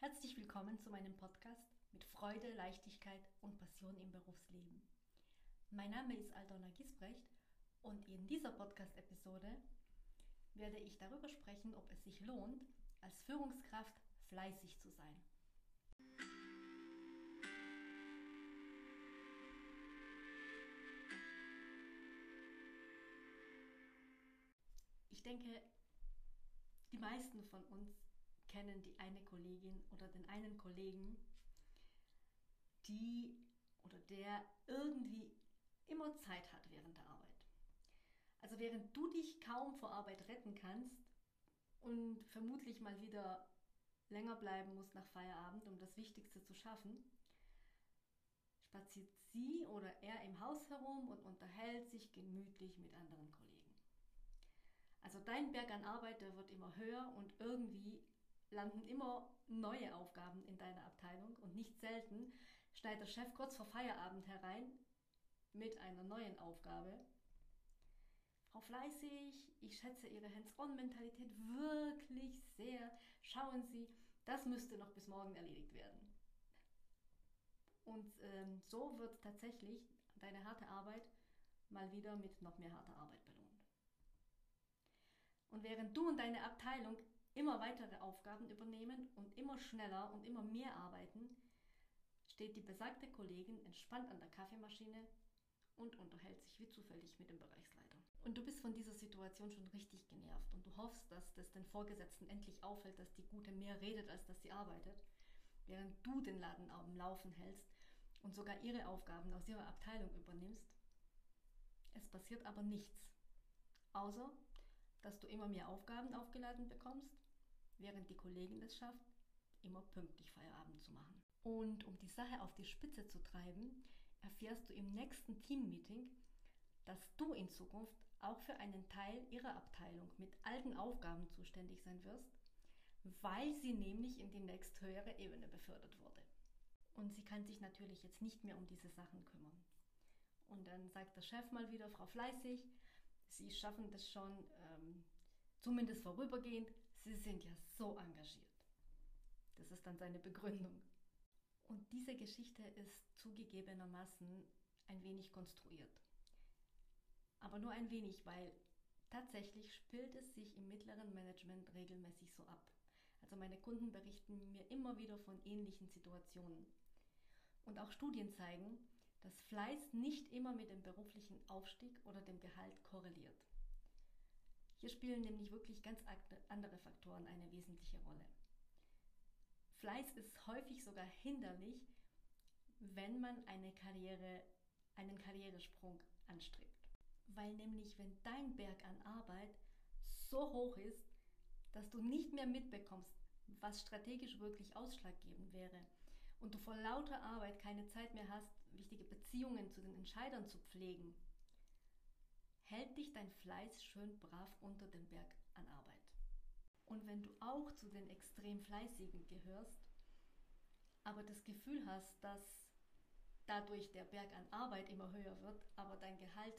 Herzlich willkommen zu meinem Podcast mit Freude, Leichtigkeit und Passion im Berufsleben. Mein Name ist Aldona Gisbrecht und in dieser Podcast-Episode werde ich darüber sprechen, ob es sich lohnt, als Führungskraft fleißig zu sein. Ich denke, die meisten von uns kennen die eine Kollegin oder den einen Kollegen, die oder der irgendwie immer Zeit hat während der Arbeit. Also während du dich kaum vor Arbeit retten kannst und vermutlich mal wieder länger bleiben musst nach Feierabend, um das Wichtigste zu schaffen, spaziert sie oder er im Haus herum und unterhält sich gemütlich mit anderen Kollegen. Also dein Berg an Arbeit, der wird immer höher und irgendwie landen immer neue Aufgaben in deiner Abteilung und nicht selten schneidet der Chef kurz vor Feierabend herein mit einer neuen Aufgabe. Frau Fleißig, ich schätze Ihre Hands-on-Mentalität wirklich sehr. Schauen Sie, das müsste noch bis morgen erledigt werden. Und ähm, so wird tatsächlich deine harte Arbeit mal wieder mit noch mehr harter Arbeit belohnt. Und während du und deine Abteilung immer weitere Aufgaben übernehmen und immer schneller und immer mehr arbeiten, steht die besagte Kollegin entspannt an der Kaffeemaschine und unterhält sich wie zufällig mit dem Bereichsleiter. Und du bist von dieser Situation schon richtig genervt und du hoffst, dass das den Vorgesetzten endlich auffällt, dass die Gute mehr redet, als dass sie arbeitet, während du den Laden am Laufen hältst und sogar ihre Aufgaben aus ihrer Abteilung übernimmst. Es passiert aber nichts, außer dass du immer mehr Aufgaben aufgeladen bekommst während die Kollegin es schafft, immer pünktlich Feierabend zu machen. Und um die Sache auf die Spitze zu treiben, erfährst du im nächsten Teammeeting, dass du in Zukunft auch für einen Teil ihrer Abteilung mit alten Aufgaben zuständig sein wirst, weil sie nämlich in die nächsthöhere Ebene befördert wurde. Und sie kann sich natürlich jetzt nicht mehr um diese Sachen kümmern. Und dann sagt der Chef mal wieder, Frau Fleißig, Sie schaffen das schon, ähm, Zumindest vorübergehend, Sie sind ja so engagiert. Das ist dann seine Begründung. Und diese Geschichte ist zugegebenermaßen ein wenig konstruiert. Aber nur ein wenig, weil tatsächlich spielt es sich im mittleren Management regelmäßig so ab. Also meine Kunden berichten mir immer wieder von ähnlichen Situationen. Und auch Studien zeigen, dass Fleiß nicht immer mit dem beruflichen Aufstieg oder dem Gehalt korreliert. Hier spielen nämlich wirklich ganz andere Faktoren eine wesentliche Rolle. Fleiß ist häufig sogar hinderlich, wenn man eine Karriere, einen Karrieresprung anstrebt. Weil nämlich, wenn dein Berg an Arbeit so hoch ist, dass du nicht mehr mitbekommst, was strategisch wirklich ausschlaggebend wäre und du vor lauter Arbeit keine Zeit mehr hast, wichtige Beziehungen zu den Entscheidern zu pflegen, hält dich dein Fleiß schön brav unter dem Berg an Arbeit. Und wenn du auch zu den extrem Fleißigen gehörst, aber das Gefühl hast, dass dadurch der Berg an Arbeit immer höher wird, aber dein Gehalt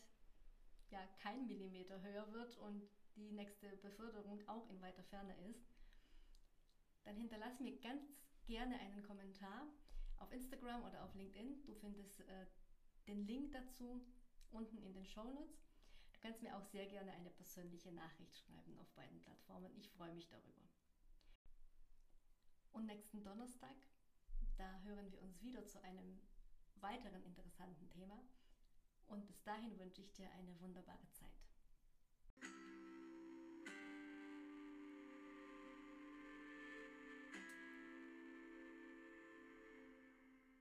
ja kein Millimeter höher wird und die nächste Beförderung auch in weiter Ferne ist, dann hinterlass mir ganz gerne einen Kommentar auf Instagram oder auf LinkedIn. Du findest äh, den Link dazu unten in den Show Notes. Du kannst mir auch sehr gerne eine persönliche Nachricht schreiben auf beiden Plattformen. Ich freue mich darüber. Und nächsten Donnerstag, da hören wir uns wieder zu einem weiteren interessanten Thema. Und bis dahin wünsche ich dir eine wunderbare Zeit.